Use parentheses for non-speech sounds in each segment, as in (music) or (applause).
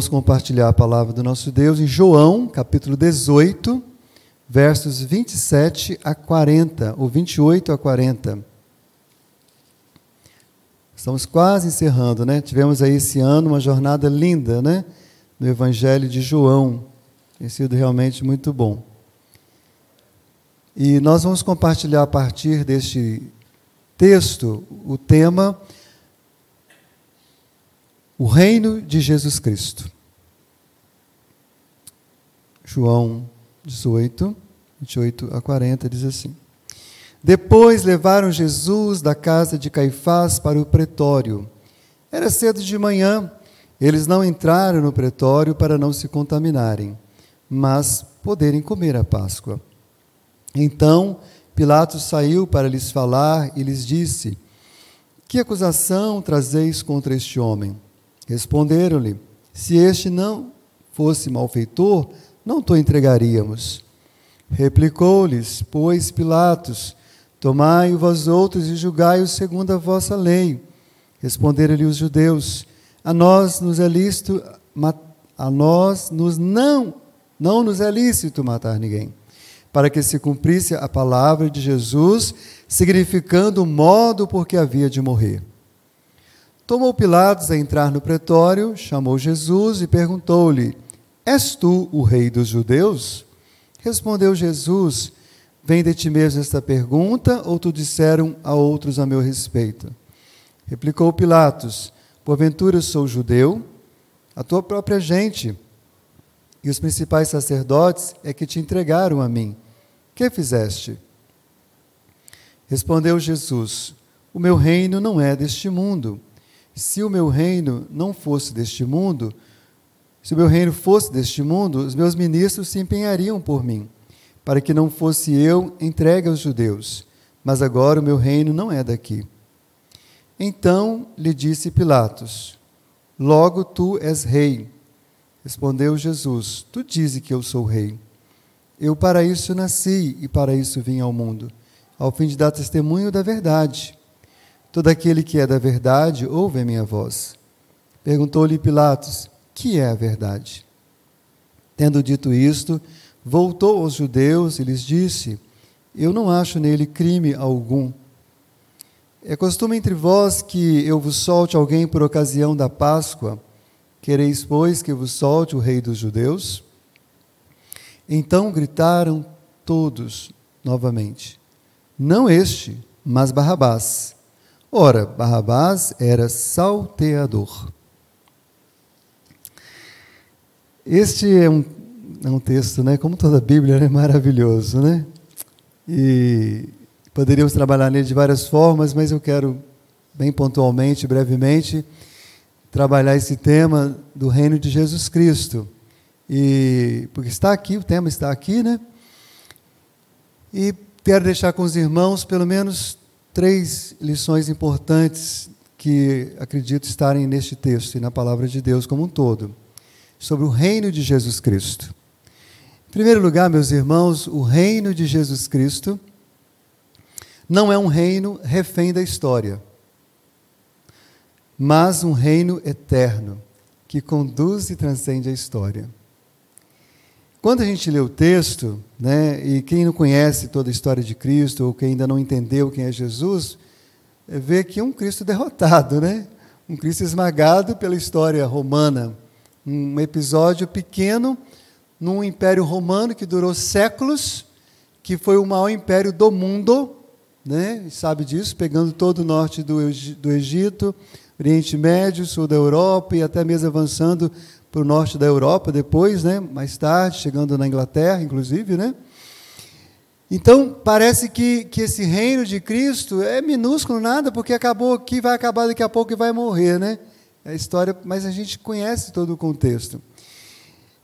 vamos compartilhar a palavra do nosso Deus em João, capítulo 18, versos 27 a 40, ou 28 a 40. Estamos quase encerrando, né? Tivemos aí esse ano uma jornada linda, né? No Evangelho de João. Tem sido realmente muito bom. E nós vamos compartilhar a partir deste texto o tema O Reino de Jesus Cristo. João 18, 28 a 40 diz assim: depois levaram Jesus da casa de Caifás para o pretório. Era cedo de manhã. Eles não entraram no pretório para não se contaminarem, mas poderem comer a Páscoa. Então Pilatos saiu para lhes falar e lhes disse: Que acusação trazeis contra este homem? Responderam-lhe: Se este não fosse malfeitor, não te entregaríamos. Replicou-lhes, pois, Pilatos: Tomai-o vós outros e julgai-o segundo a vossa lei. Responderam-lhe os judeus: A nós nos é lícito a nós nos não não nos é lícito matar ninguém, para que se cumprisse a palavra de Jesus, significando o modo por que havia de morrer. Tomou Pilatos a entrar no pretório, chamou Jesus e perguntou-lhe: És tu o rei dos judeus? Respondeu Jesus: Vem de ti mesmo esta pergunta, ou tu disseram a outros a meu respeito? Replicou Pilatos: Porventura sou judeu? A tua própria gente e os principais sacerdotes é que te entregaram a mim. Que fizeste? Respondeu Jesus: O meu reino não é deste mundo. Se o meu reino não fosse deste mundo, se o meu reino fosse deste mundo, os meus ministros se empenhariam por mim para que não fosse eu entregue aos judeus, mas agora o meu reino não é daqui. Então lhe disse Pilatos: Logo tu és rei. Respondeu Jesus: Tu dizes que eu sou rei. Eu para isso nasci e para isso vim ao mundo, ao fim de dar testemunho da verdade. Todo aquele que é da verdade ouve a minha voz. Perguntou-lhe Pilatos: Que é a verdade? Tendo dito isto, voltou aos judeus e lhes disse: Eu não acho nele crime algum. É costume entre vós que eu vos solte alguém por ocasião da Páscoa. Quereis, pois, que vos solte o rei dos judeus? Então gritaram todos novamente: Não este, mas Barrabás. Ora, Barrabás era salteador. Este é um é um texto, né, como toda a Bíblia, é né, maravilhoso, né? E poderíamos trabalhar nele de várias formas, mas eu quero bem pontualmente, brevemente, trabalhar esse tema do reino de Jesus Cristo. E porque está aqui, o tema está aqui, né? E quero deixar com os irmãos pelo menos três lições importantes que acredito estarem neste texto e na palavra de Deus como um todo, sobre o reino de Jesus Cristo. Em primeiro lugar, meus irmãos, o reino de Jesus Cristo não é um reino refém da história, mas um reino eterno que conduz e transcende a história. Quando a gente lê o texto, né, e quem não conhece toda a história de Cristo, ou quem ainda não entendeu quem é Jesus, vê que é um Cristo derrotado, né? um Cristo esmagado pela história romana. Um episódio pequeno num império romano que durou séculos, que foi o maior império do mundo, né? sabe disso, pegando todo o norte do, do Egito, Oriente Médio, sul da Europa e até mesmo avançando para o norte da Europa depois, né? mais tarde, chegando na Inglaterra, inclusive. Né? Então, parece que, que esse reino de Cristo é minúsculo, nada, porque acabou aqui, vai acabar daqui a pouco e vai morrer. Né? É a história, mas a gente conhece todo o contexto.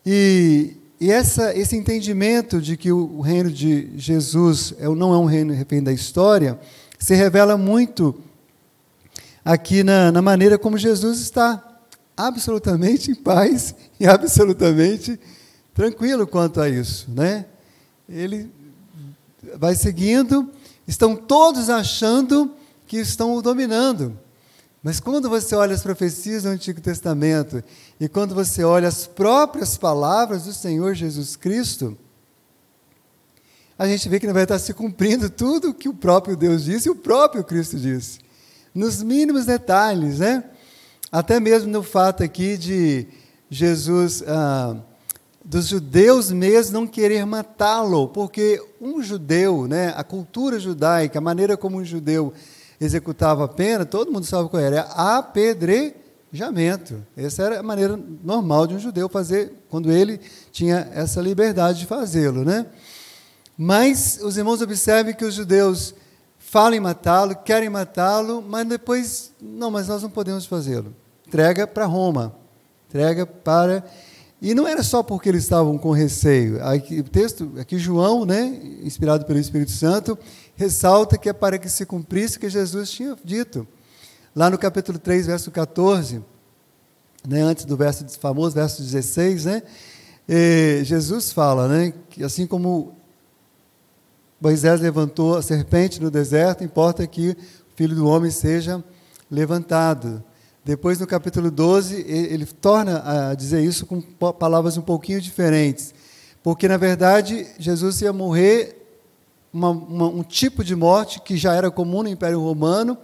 E, e essa, esse entendimento de que o reino de Jesus é, não é um reino refém da história se revela muito aqui na, na maneira como Jesus está absolutamente em paz e absolutamente tranquilo quanto a isso, né? Ele vai seguindo, estão todos achando que estão o dominando, Mas quando você olha as profecias do Antigo Testamento e quando você olha as próprias palavras do Senhor Jesus Cristo, a gente vê que vai estar se cumprindo tudo o que o próprio Deus disse e o próprio Cristo disse. Nos mínimos detalhes, né? Até mesmo no fato aqui de Jesus, ah, dos judeus mesmo não querer matá-lo, porque um judeu, né, a cultura judaica, a maneira como um judeu executava a pena, todo mundo sabe qual era, apedrejamento. Essa era a maneira normal de um judeu fazer, quando ele tinha essa liberdade de fazê-lo. Né? Mas os irmãos observem que os judeus falam em matá-lo, querem matá-lo, mas depois, não, mas nós não podemos fazê-lo. Entrega para Roma, entrega para e não era só porque eles estavam com receio. Aqui, o texto, aqui João, né, inspirado pelo Espírito Santo, ressalta que é para que se cumprisse o que Jesus tinha dito. Lá no capítulo 3, verso 14, né, antes do verso famoso verso 16, né, eh, Jesus fala, né, que assim como Moisés levantou a serpente no deserto, importa que o filho do homem seja levantado. Depois, no capítulo 12, ele torna a dizer isso com palavras um pouquinho diferentes. Porque, na verdade, Jesus ia morrer uma, uma, um tipo de morte que já era comum no Império Romano,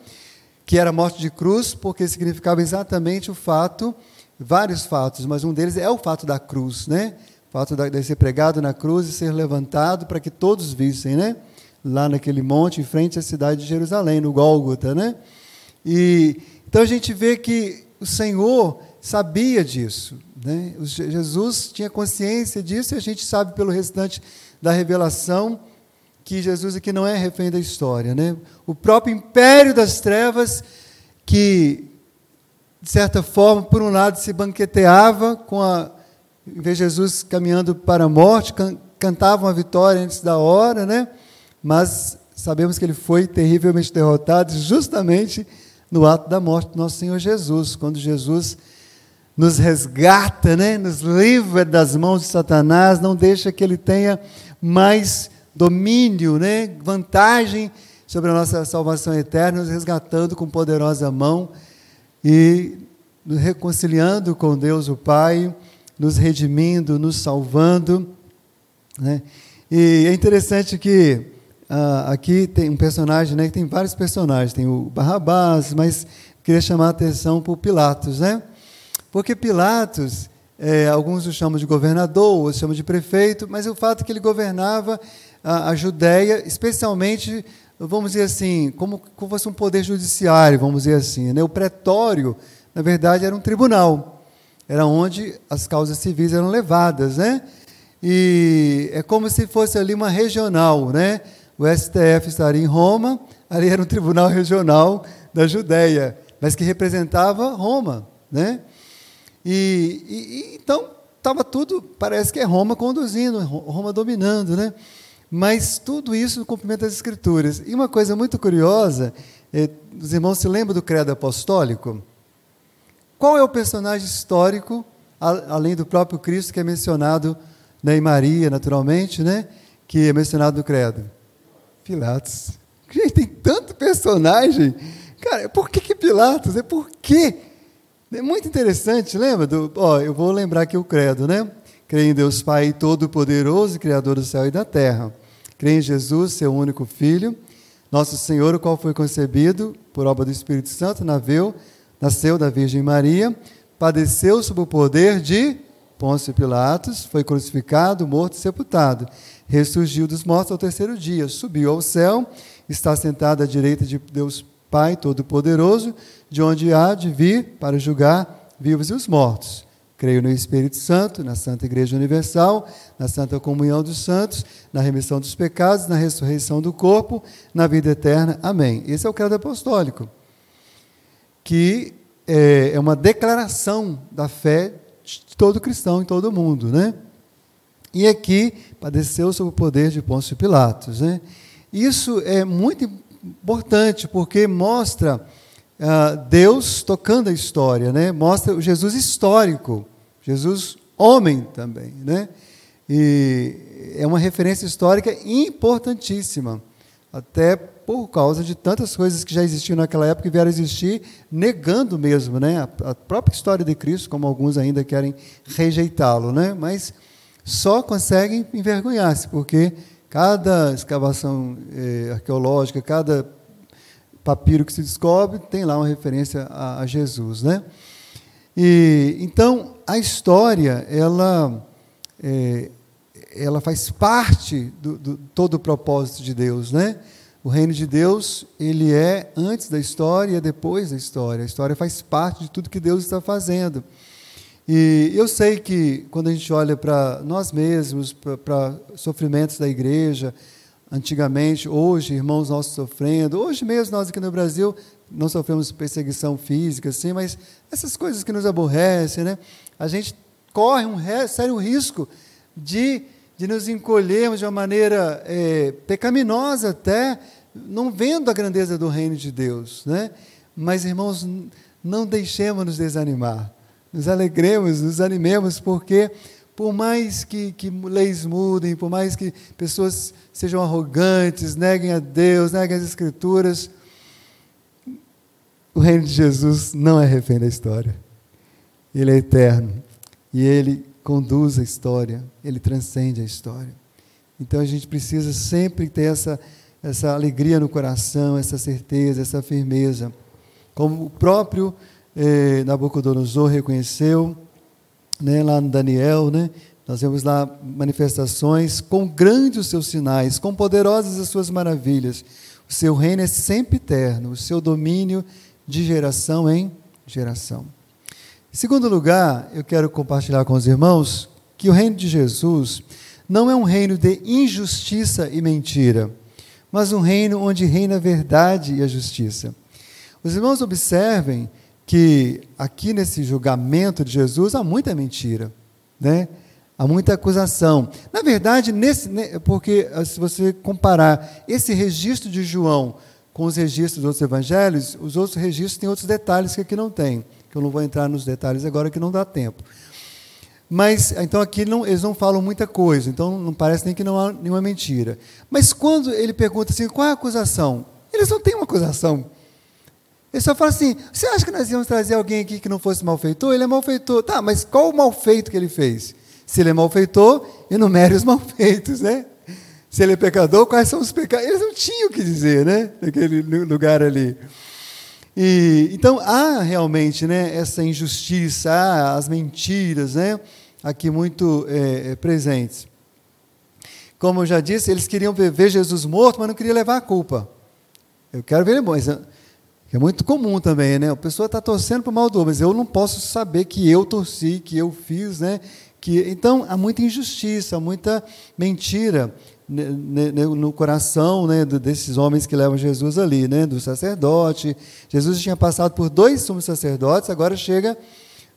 que era a morte de cruz, porque significava exatamente o fato, vários fatos, mas um deles é o fato da cruz, né? O fato de ser pregado na cruz e ser levantado para que todos vissem, né? Lá naquele monte, em frente à cidade de Jerusalém, no Gólgota, né? E então a gente vê que o Senhor sabia disso. Né? Jesus tinha consciência disso e a gente sabe pelo restante da revelação que Jesus aqui não é refém da história. Né? O próprio império das trevas, que, de certa forma, por um lado se banqueteava com a. Em vez de Jesus caminhando para a morte, can, cantava uma vitória antes da hora, né? mas sabemos que ele foi terrivelmente derrotado justamente no ato da morte do nosso Senhor Jesus, quando Jesus nos resgata, né? nos livra das mãos de Satanás, não deixa que ele tenha mais domínio, né? vantagem sobre a nossa salvação eterna, nos resgatando com poderosa mão e nos reconciliando com Deus o Pai, nos redimindo, nos salvando. Né? E é interessante que ah, aqui tem um personagem, né, que tem vários personagens, tem o Barrabás, mas queria chamar a atenção para o Pilatos, né? Porque Pilatos, é, alguns o chamam de governador, outros chamam de prefeito, mas o fato é que ele governava a, a Judéia, especialmente, vamos dizer assim, como, como fosse um poder judiciário, vamos dizer assim. Né? O pretório, na verdade, era um tribunal, era onde as causas civis eram levadas, né? E é como se fosse ali uma regional, né? O STF estaria em Roma, ali era um tribunal regional da Judéia, mas que representava Roma, né? E, e, e então estava tudo, parece que é Roma conduzindo, Roma dominando, né? Mas tudo isso no cumprimento das Escrituras. E uma coisa muito curiosa, é, os irmãos se lembram do credo apostólico? Qual é o personagem histórico, a, além do próprio Cristo, que é mencionado né, em Maria, naturalmente, né? Que é mencionado no credo? Pilatos. Gente, tem tanto personagem. Cara, por que, que Pilatos? É por quê? É muito interessante, lembra? Do, ó, eu vou lembrar aqui o credo, né? Creio em Deus Pai Todo-Poderoso, Criador do céu e da terra. Creio em Jesus, seu único Filho, nosso Senhor, o qual foi concebido por obra do Espírito Santo, nasceu, nasceu da Virgem Maria, padeceu sob o poder de Pôncio Pilatos, foi crucificado, morto e sepultado ressurgiu dos mortos ao terceiro dia, subiu ao céu, está sentado à direita de Deus Pai Todo-Poderoso, de onde há de vir para julgar vivos e os mortos. Creio no Espírito Santo, na Santa Igreja Universal, na Santa Comunhão dos Santos, na remissão dos pecados, na ressurreição do corpo, na vida eterna. Amém. Esse é o credo apostólico, que é, é uma declaração da fé de todo cristão em todo mundo, né? E aqui padeceu sob o poder de Pôncio Pilatos. Né? Isso é muito importante porque mostra uh, Deus tocando a história, né? mostra o Jesus histórico, Jesus homem também. Né? E é uma referência histórica importantíssima. Até por causa de tantas coisas que já existiam naquela época e vieram existir, negando mesmo né, a, própria história de Cristo, como alguns ainda querem rejeitá-lo. Né? Mas só conseguem envergonhar-se, porque cada escavação eh, arqueológica, cada papiro que se descobre, tem lá uma referência a, a Jesus. Né? E, então, a história, ela, é, ela faz parte do, do todo o propósito de Deus. Né? O reino de Deus, ele é antes da história e é depois da história. A história faz parte de tudo que Deus está fazendo. E eu sei que quando a gente olha para nós mesmos, para sofrimentos da igreja, antigamente, hoje, irmãos nossos sofrendo, hoje mesmo nós aqui no Brasil não sofremos perseguição física, assim, mas essas coisas que nos aborrecem, né? A gente corre um sério risco de de nos encolhermos de uma maneira é, pecaminosa até, não vendo a grandeza do reino de Deus. Né? Mas, irmãos, não deixemos nos desanimar. Nos alegremos, nos animemos, porque por mais que, que leis mudem, por mais que pessoas sejam arrogantes, neguem a Deus, neguem as Escrituras, o reino de Jesus não é refém da história. Ele é eterno. E ele conduz a história, ele transcende a história. Então a gente precisa sempre ter essa, essa alegria no coração, essa certeza, essa firmeza. Como o próprio eh, Nabucodonosor reconheceu, né, lá no Daniel, né, nós vemos lá manifestações com grandes os seus sinais, com poderosas as suas maravilhas. O seu reino é sempre eterno, o seu domínio de geração em geração. Segundo lugar, eu quero compartilhar com os irmãos que o reino de Jesus não é um reino de injustiça e mentira, mas um reino onde reina a verdade e a justiça. Os irmãos observem que aqui nesse julgamento de Jesus há muita mentira, né? Há muita acusação. Na verdade, nesse, porque ah, se você comparar esse registro de João com os registros dos outros evangelhos, os outros registros têm outros detalhes que aqui não tem que eu não vou entrar nos detalhes agora, que não dá tempo. Mas, então aqui não, eles não falam muita coisa, então não parece nem que não há nenhuma mentira. Mas quando ele pergunta assim, qual é a acusação? Eles não têm uma acusação. Ele só fala assim, você acha que nós íamos trazer alguém aqui que não fosse malfeitor? Ele é malfeitor. Tá, mas qual o malfeito que ele fez? Se ele é malfeitor, enumere os (laughs) malfeitos, né? Se ele é pecador, quais são os pecados? Eles não tinham o que dizer, né? Naquele lugar ali. E, então há realmente né, essa injustiça, há as mentiras né, aqui muito é, é, presentes. Como eu já disse, eles queriam ver Jesus morto, mas não queriam levar a culpa. Eu quero ver ele morto. É muito comum também, né? A pessoa está torcendo para o mal do mas eu não posso saber que eu torci, que eu fiz, né? Que, então, há muita injustiça, muita mentira no coração né, desses homens que levam Jesus ali, né, do sacerdote. Jesus tinha passado por dois sumos sacerdotes, agora chega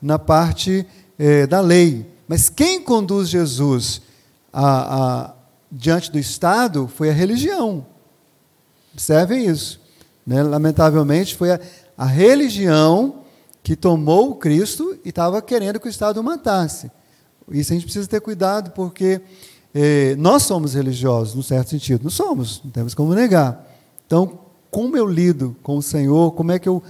na parte é, da lei. Mas quem conduz Jesus a, a, diante do Estado foi a religião. Observem isso. Né? Lamentavelmente, foi a, a religião que tomou o Cristo e estava querendo que o Estado o matasse. Isso a gente precisa ter cuidado, porque eh, nós somos religiosos, no certo sentido. Não somos, não temos como negar. Então, como eu lido com o Senhor, como é que eu,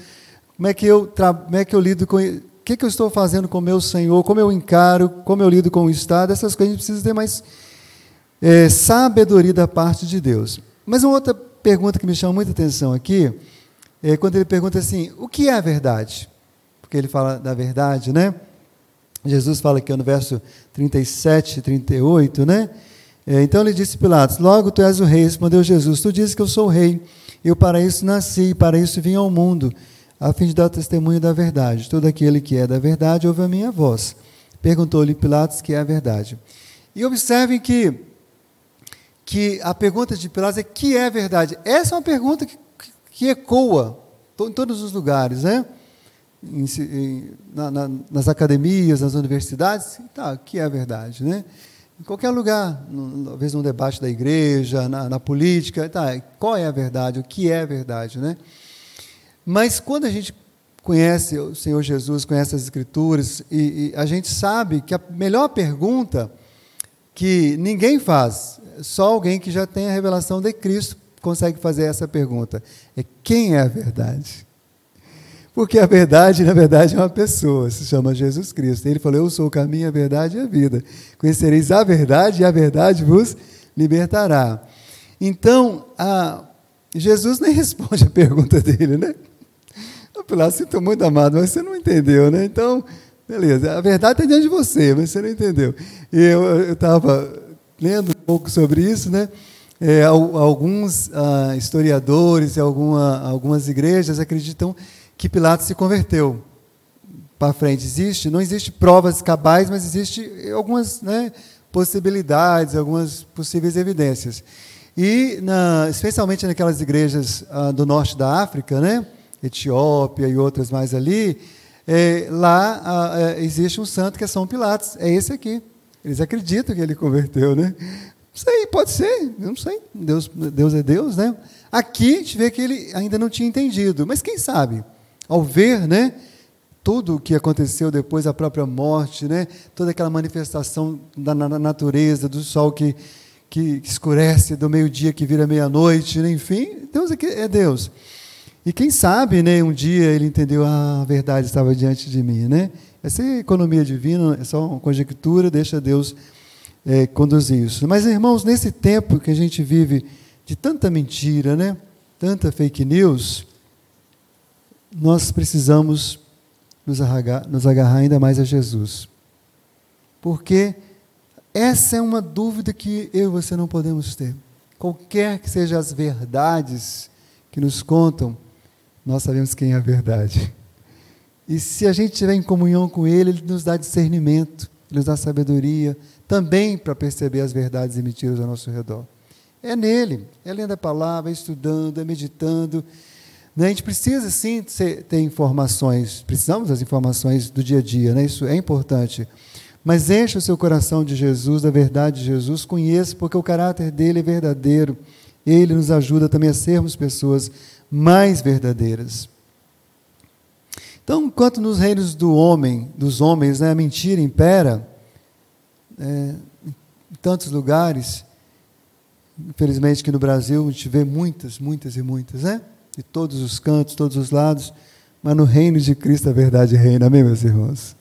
como é que eu, como é que eu lido com o que, que eu estou fazendo com o meu Senhor, como eu encaro, como eu lido com o Estado, essas coisas a gente precisa ter mais é, sabedoria da parte de Deus. Mas uma outra pergunta que me chama muita atenção aqui é quando ele pergunta assim: o que é a verdade? Porque ele fala da verdade, né? Jesus fala aqui no verso 37, 38, né? É, então ele disse a Pilatos: Logo tu és o rei. Respondeu Jesus: Tu dizes que eu sou o rei. Eu para isso nasci, para isso vim ao mundo, a fim de dar testemunho da verdade. Todo aquele que é da verdade ouve a minha voz. Perguntou-lhe Pilatos que é a verdade. E observem que, que a pergunta de Pilatos é: que é a verdade? Essa é uma pergunta que, que ecoa em todos os lugares, né? Em, em, na, na, nas academias, nas universidades, tá, que é a verdade, né? Em qualquer lugar, no, talvez num debate da igreja, na, na, política, tá, qual é a verdade, o que é a verdade, né? Mas quando a gente conhece o Senhor Jesus, conhece as Escrituras, e, e a gente sabe que a melhor pergunta que ninguém faz, só alguém que já tem a revelação de Cristo consegue fazer essa pergunta: é quem é a verdade? Porque a verdade, na verdade, é uma pessoa, se chama Jesus Cristo. Ele falou: Eu sou o caminho, a verdade e a vida. Conhecereis a verdade e a verdade vos libertará. Então, Jesus nem (laughs) responde a pergunta dele, né? O Pilatos sinto muito amado, mas você não entendeu, né? Então, beleza, a verdade está diante de você, mas você não entendeu. E eu estava lendo um pouco sobre isso, né? É, alguns ah, historiadores e alguma, algumas igrejas acreditam que Pilatos se converteu para frente. Existe, não existe provas cabais, mas existe algumas né, possibilidades, algumas possíveis evidências. E, na, especialmente naquelas igrejas ah, do norte da África, né, Etiópia e outras mais ali, é, lá ah, é, existe um santo que é São Pilatos. É esse aqui. Eles acreditam que ele converteu, né? Não sei, pode ser, não sei. Deus, Deus é Deus, né? Aqui a gente vê que ele ainda não tinha entendido, mas quem sabe, ao ver, né? Tudo o que aconteceu depois da própria morte, né? Toda aquela manifestação da natureza, do sol que que escurece, do meio-dia que vira meia-noite, né? enfim, Deus é Deus. E quem sabe, né, um dia ele entendeu, ah, a verdade estava diante de mim, né? Essa é economia divina, é só uma conjectura, deixa Deus é, conduzir isso. Mas, irmãos, nesse tempo que a gente vive de tanta mentira, né, tanta fake news, nós precisamos nos agarrar, nos agarrar ainda mais a Jesus. Porque essa é uma dúvida que eu e você não podemos ter. Qualquer que sejam as verdades que nos contam, nós sabemos quem é a verdade. E se a gente estiver em comunhão com Ele, Ele nos dá discernimento, Ele nos dá sabedoria, também para perceber as verdades e mentiras ao nosso redor. É nele, é lendo a palavra, é estudando, é meditando. Né? A gente precisa sim ter informações, precisamos das informações do dia a dia, né? isso é importante. Mas encha o seu coração de Jesus, da verdade de Jesus, conheça, porque o caráter dele é verdadeiro. Ele nos ajuda também a sermos pessoas mais verdadeiras. Então, enquanto nos reinos do homem, dos homens, né, a mentira impera, é, em tantos lugares, infelizmente que no Brasil a gente vê muitas, muitas e muitas, né? De todos os cantos, todos os lados, mas no reino de Cristo a verdade reina, amém, meus irmãos?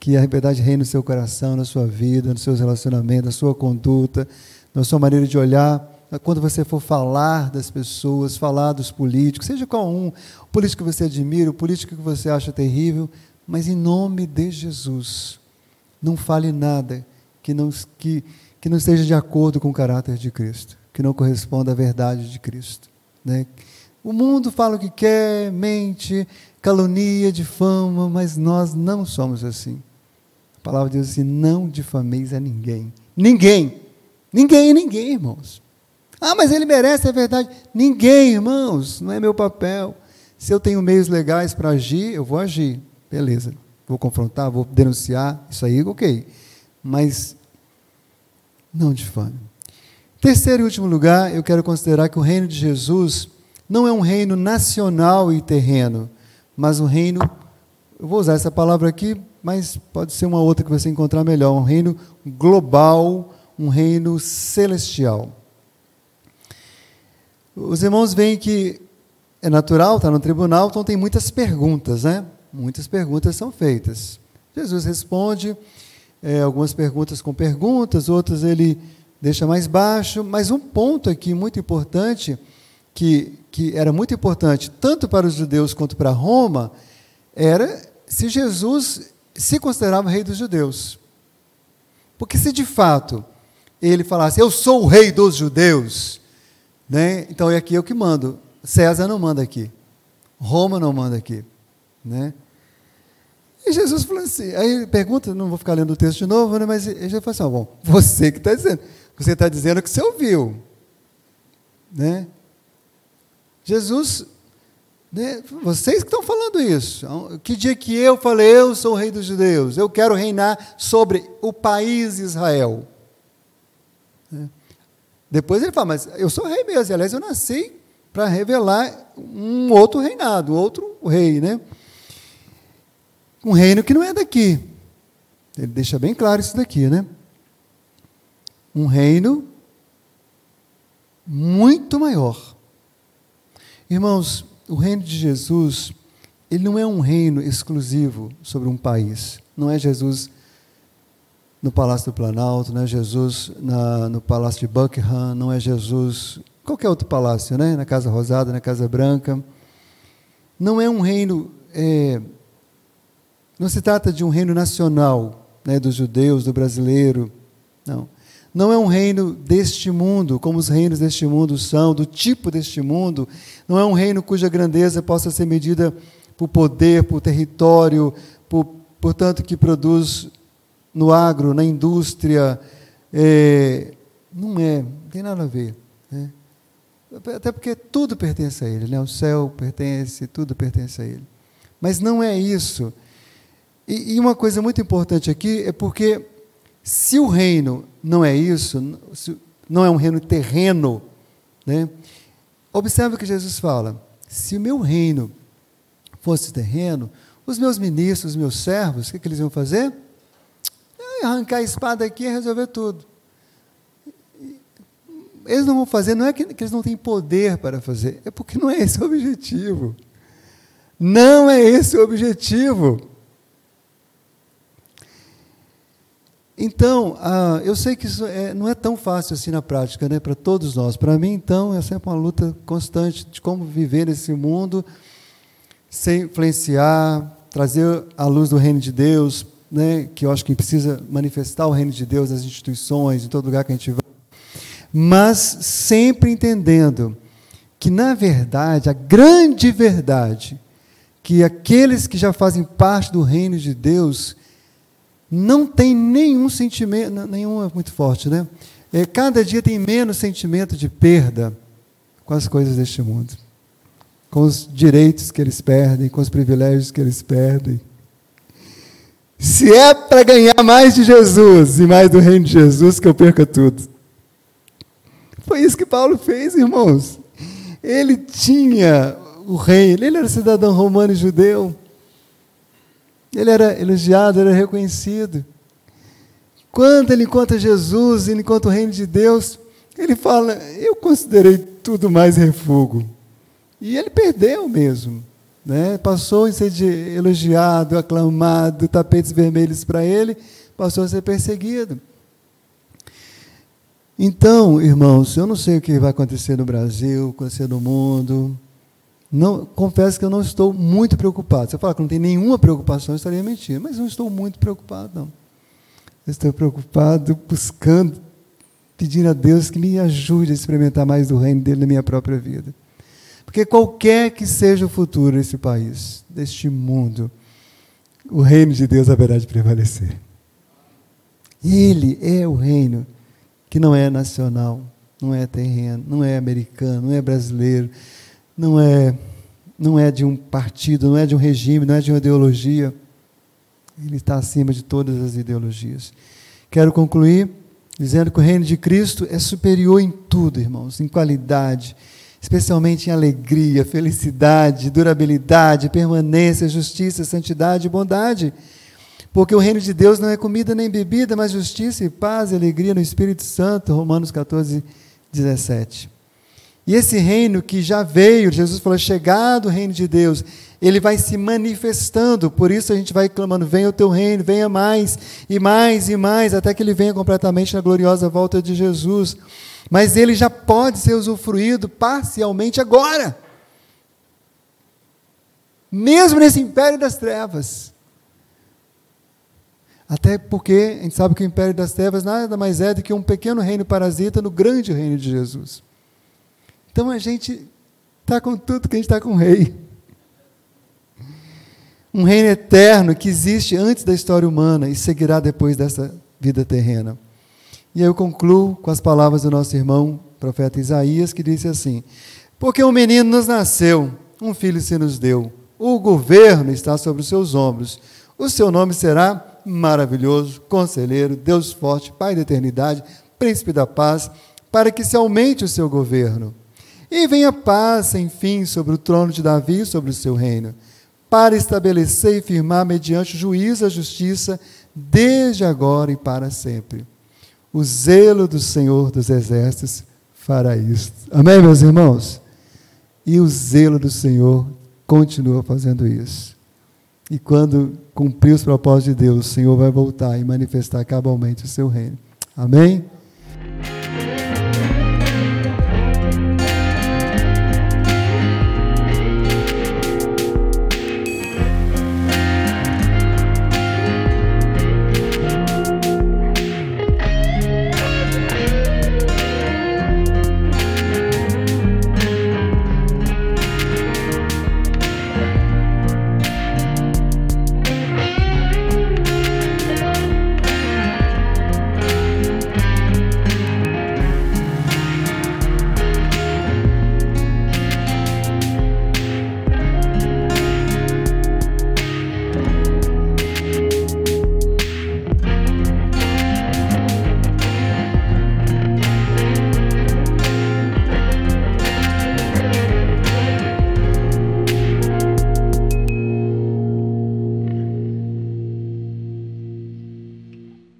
que a verdade reine no seu coração, na sua vida, nos seus relacionamentos, na sua conduta, na sua maneira de olhar. Quando você for falar das pessoas, falar dos políticos, seja qual um, o político que você admira, o político que você acha terrível, mas em nome de Jesus, não fale nada que não, que, que não esteja de acordo com o caráter de Cristo, que não corresponda à verdade de Cristo. Né? O mundo fala o que quer, mente, calunia, difama, mas nós não somos assim. A palavra diz assim: não difameis a ninguém. Ninguém. Ninguém, ninguém, irmãos. Ah, mas ele merece, é verdade. Ninguém, irmãos, não é meu papel. Se eu tenho meios legais para agir, eu vou agir. Beleza. Vou confrontar, vou denunciar, isso aí, ok. Mas não difame. Terceiro e último lugar, eu quero considerar que o reino de Jesus não é um reino nacional e terreno, mas um reino, eu vou usar essa palavra aqui mas pode ser uma outra que você encontrar melhor, um reino global, um reino celestial. Os irmãos veem que é natural, está no tribunal, então tem muitas perguntas, né? Muitas perguntas são feitas. Jesus responde, é, algumas perguntas com perguntas, outras ele deixa mais baixo, mas um ponto aqui muito importante, que, que era muito importante tanto para os judeus quanto para Roma, era se Jesus se considerava rei dos judeus. Porque se de fato ele falasse, eu sou o rei dos judeus, né? então é aqui eu que mando. César não manda aqui. Roma não manda aqui. Né? E Jesus falou assim, aí ele pergunta, não vou ficar lendo o texto de novo, né? mas ele já falou assim, bom, (laughs) você que está dizendo, você está dizendo que você ouviu. Né? Jesus né? Vocês que estão falando isso. Que dia que eu falei, eu sou o rei dos judeus, eu quero reinar sobre o país Israel. Né? Depois ele fala, mas eu sou rei mesmo, aliás, eu nasci para revelar um outro reinado, outro rei, né? Um reino que não é daqui. Ele deixa bem claro isso daqui, né? Um reino muito maior. Irmãos, o reino de Jesus, ele não é um reino exclusivo sobre um país. Não é Jesus no Palácio do Planalto, não é Jesus na, no Palácio de Buckingham, não é Jesus qualquer outro palácio, né? na Casa Rosada, na Casa Branca. Não é um reino, é, não se trata de um reino nacional, né, dos judeus, do brasileiro, não. Não é um reino deste mundo, como os reinos deste mundo são, do tipo deste mundo. Não é um reino cuja grandeza possa ser medida por poder, por território, por, portanto, que produz no agro, na indústria. É, não é, não tem nada a ver. Né? Até porque tudo pertence a Ele, né? o céu pertence, tudo pertence a Ele. Mas não é isso. E, e uma coisa muito importante aqui é porque se o reino não é isso, não é um reino terreno, né? observe o que Jesus fala. Se o meu reino fosse terreno, os meus ministros, os meus servos, o que, que eles iam fazer? Arrancar a espada aqui e resolver tudo. Eles não vão fazer, não é que, que eles não têm poder para fazer, é porque não é esse o objetivo. Não é esse o objetivo. Então, ah, eu sei que isso é, não é tão fácil assim na prática, né, para todos nós. Para mim, então, é sempre uma luta constante de como viver nesse mundo sem influenciar, trazer a luz do reino de Deus, né, que eu acho que precisa manifestar o reino de Deus nas instituições, em todo lugar que a gente vai mas sempre entendendo que, na verdade, a grande verdade, que aqueles que já fazem parte do reino de Deus não têm nenhum sentimento, nenhum é muito forte, né? É, cada dia tem menos sentimento de perda com as coisas deste mundo, com os direitos que eles perdem, com os privilégios que eles perdem. Se é para ganhar mais de Jesus e mais do reino de Jesus, que eu perca tudo. Foi isso que Paulo fez, irmãos. Ele tinha o rei, ele era cidadão romano e judeu. Ele era elogiado, era reconhecido. Quando ele encontra Jesus, ele encontra o reino de Deus, ele fala: Eu considerei tudo mais refúgio. E ele perdeu mesmo. Né? Passou a ser elogiado, aclamado, tapetes vermelhos para ele, passou a ser perseguido. Então, irmãos, eu não sei o que vai acontecer no Brasil, acontecer no mundo. Não, confesso que eu não estou muito preocupado. Você fala que não tem nenhuma preocupação, eu estaria mentindo, mas não estou muito preocupado, não. Eu estou preocupado, buscando, pedindo a Deus que me ajude a experimentar mais do reino dele na minha própria vida. Porque qualquer que seja o futuro desse país, deste mundo, o reino de Deus haverá de prevalecer. Ele é o reino que não é nacional, não é terreno, não é americano, não é brasileiro, não é, não é de um partido, não é de um regime, não é de uma ideologia. Ele está acima de todas as ideologias. Quero concluir dizendo que o reino de Cristo é superior em tudo, irmãos, em qualidade, especialmente em alegria, felicidade, durabilidade, permanência, justiça, santidade e bondade. Porque o reino de Deus não é comida nem bebida, mas justiça e paz e alegria no Espírito Santo. Romanos 14, 17. E esse reino que já veio, Jesus falou, chegado o reino de Deus, ele vai se manifestando, por isso a gente vai clamando: venha o teu reino, venha mais e mais e mais, até que ele venha completamente na gloriosa volta de Jesus. Mas ele já pode ser usufruído parcialmente agora, mesmo nesse império das trevas. Até porque a gente sabe que o império das trevas nada mais é do que um pequeno reino parasita no grande reino de Jesus. Então a gente está com tudo que a gente está com o rei. Um reino eterno que existe antes da história humana e seguirá depois dessa vida terrena. E eu concluo com as palavras do nosso irmão, profeta Isaías, que disse assim: Porque um menino nos nasceu, um filho se nos deu, o governo está sobre os seus ombros, o seu nome será maravilhoso, conselheiro, Deus forte, Pai da eternidade, príncipe da paz, para que se aumente o seu governo. E venha paz, enfim, sobre o trono de Davi, sobre o seu reino, para estabelecer e firmar mediante o juízo a justiça, desde agora e para sempre. O zelo do Senhor dos Exércitos fará isso. Amém, meus irmãos? E o zelo do Senhor continua fazendo isso. E quando cumprir os propósitos de Deus, o Senhor vai voltar e manifestar cabalmente o seu reino. Amém?